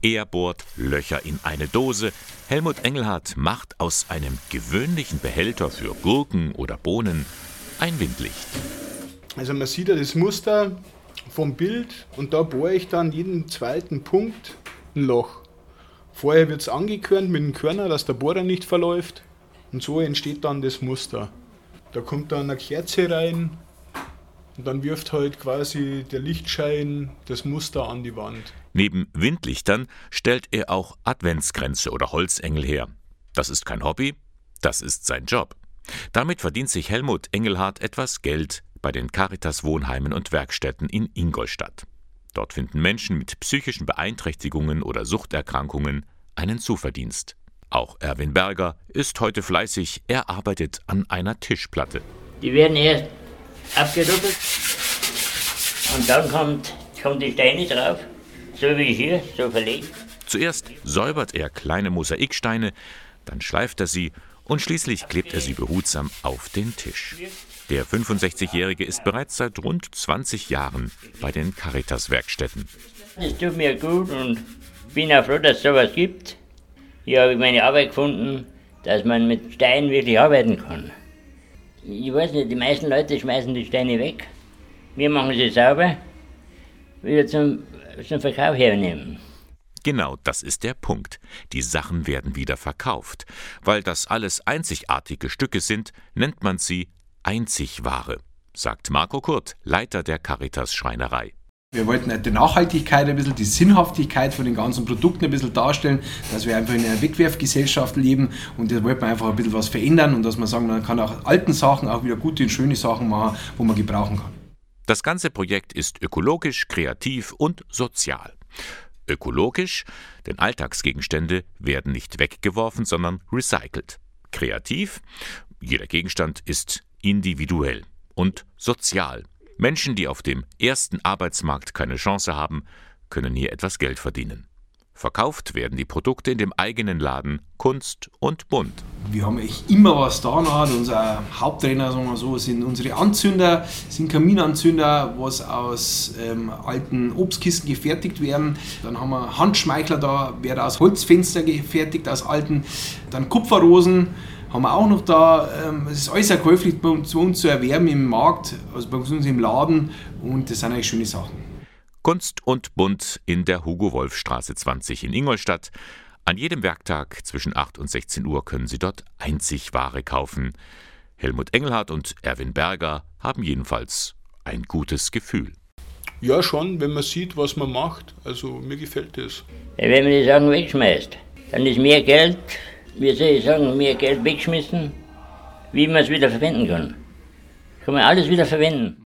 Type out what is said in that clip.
Er bohrt Löcher in eine Dose. Helmut Engelhardt macht aus einem gewöhnlichen Behälter für Gurken oder Bohnen ein Windlicht. Also man sieht ja das Muster vom Bild und da bohre ich dann jeden zweiten Punkt ein Loch. Vorher wird es angekörnt mit dem Körner, dass der Bohrer nicht verläuft und so entsteht dann das Muster. Da kommt dann eine Kerze rein und dann wirft halt quasi der Lichtschein das Muster an die Wand. Neben Windlichtern stellt er auch Adventskränze oder Holzengel her. Das ist kein Hobby, das ist sein Job. Damit verdient sich Helmut Engelhardt etwas Geld bei den Caritas Wohnheimen und Werkstätten in Ingolstadt. Dort finden Menschen mit psychischen Beeinträchtigungen oder Suchterkrankungen einen Zuverdienst. Auch Erwin Berger ist heute fleißig, er arbeitet an einer Tischplatte. Die werden erst abgerubbelt und dann kommt, kommt die Steine drauf, so wie hier, so verlegt. Zuerst säubert er kleine Mosaiksteine, dann schleift er sie und schließlich klebt er sie behutsam auf den Tisch. Der 65-Jährige ist bereits seit rund 20 Jahren bei den Caritas-Werkstätten. Es tut mir gut und bin auch froh, dass es sowas gibt. Hier habe ich meine Arbeit gefunden, dass man mit Steinen wirklich arbeiten kann. Ich weiß nicht, die meisten Leute schmeißen die Steine weg. Wir machen sie sauber, wieder zum, zum Verkauf hernehmen. Genau das ist der Punkt. Die Sachen werden wieder verkauft. Weil das alles einzigartige Stücke sind, nennt man sie Einzigware, sagt Marco Kurt, Leiter der Caritas Schreinerei. Wir wollten halt die Nachhaltigkeit ein bisschen, die Sinnhaftigkeit von den ganzen Produkten ein bisschen darstellen, dass wir einfach in einer Wegwerfgesellschaft leben und da wollten wir einfach ein bisschen was verändern und dass man sagen, man kann auch alten Sachen auch wieder gute und schöne Sachen machen, wo man gebrauchen kann. Das ganze Projekt ist ökologisch, kreativ und sozial. Ökologisch, denn Alltagsgegenstände werden nicht weggeworfen, sondern recycelt. Kreativ, jeder Gegenstand ist individuell und sozial. Menschen, die auf dem ersten Arbeitsmarkt keine Chance haben, können hier etwas Geld verdienen. Verkauft werden die Produkte in dem eigenen Laden Kunst und Bunt. Wir haben echt immer was da. Unser Haupttrainer sagen wir so, sind unsere Anzünder, sind Kaminanzünder, was aus ähm, alten Obstkisten gefertigt werden. Dann haben wir Handschmeichler da, werden aus Holzfenster gefertigt, aus alten. Dann Kupferrosen haben wir auch noch da. Ähm, es ist alles erkäuflich zu uns zu erwerben im Markt, also bei uns im Laden und das sind eigentlich schöne Sachen. Kunst und Bunt in der Hugo-Wolf-Straße 20 in Ingolstadt. An jedem Werktag zwischen 8 und 16 Uhr können Sie dort einzig Ware kaufen. Helmut Engelhardt und Erwin Berger haben jedenfalls ein gutes Gefühl. Ja, schon, wenn man sieht, was man macht. Also mir gefällt das. Ja, wenn man die Sachen wegschmeißt, dann ist mehr Geld wie soll ich sagen, mehr Geld wegschmissen, wie man es wieder verwenden kann. Kann man alles wieder verwenden.